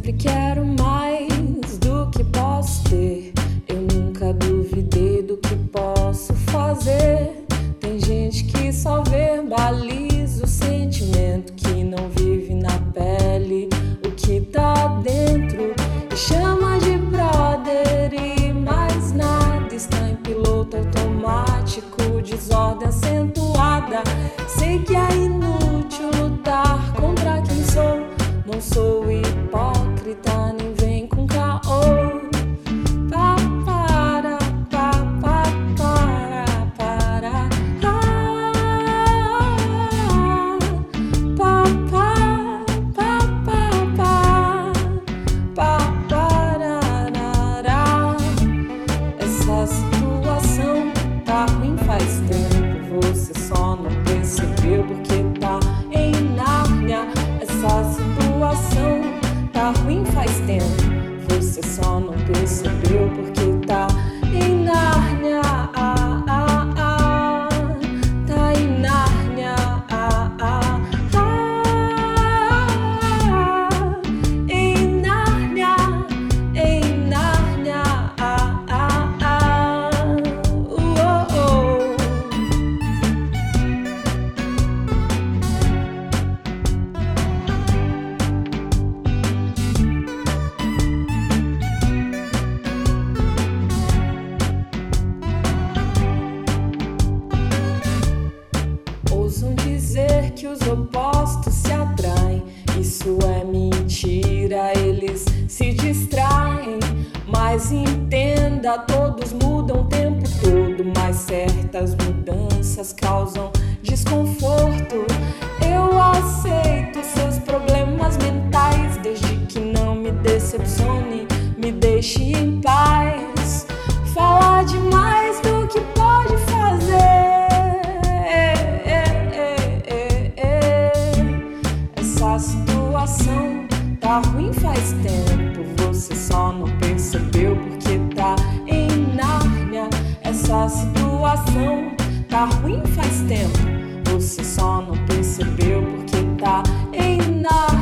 sempre quero mais do que posso ter. Eu nunca duvidei do que posso fazer. Tem gente que só verbaliza o sentimento que não vive na pele, o que tá dentro. E chama de brother e mais nada. Está em piloto automático, desordem acentuada. Sei que é inútil lutar contra quem sou, não sou eu. Não percebeu. opostos se atraem. Isso é mentira, eles se distraem. Mas entenda, todos mudam o tempo todo, mas certas mudanças causam desconforto. Eu aceito seus problemas mentais, desde que não me decepcione, me deixe em paz. Tá ruim faz tempo, você só não percebeu porque tá em Nárnia. Essa situação tá ruim faz tempo, você só não percebeu porque tá em Nárnia.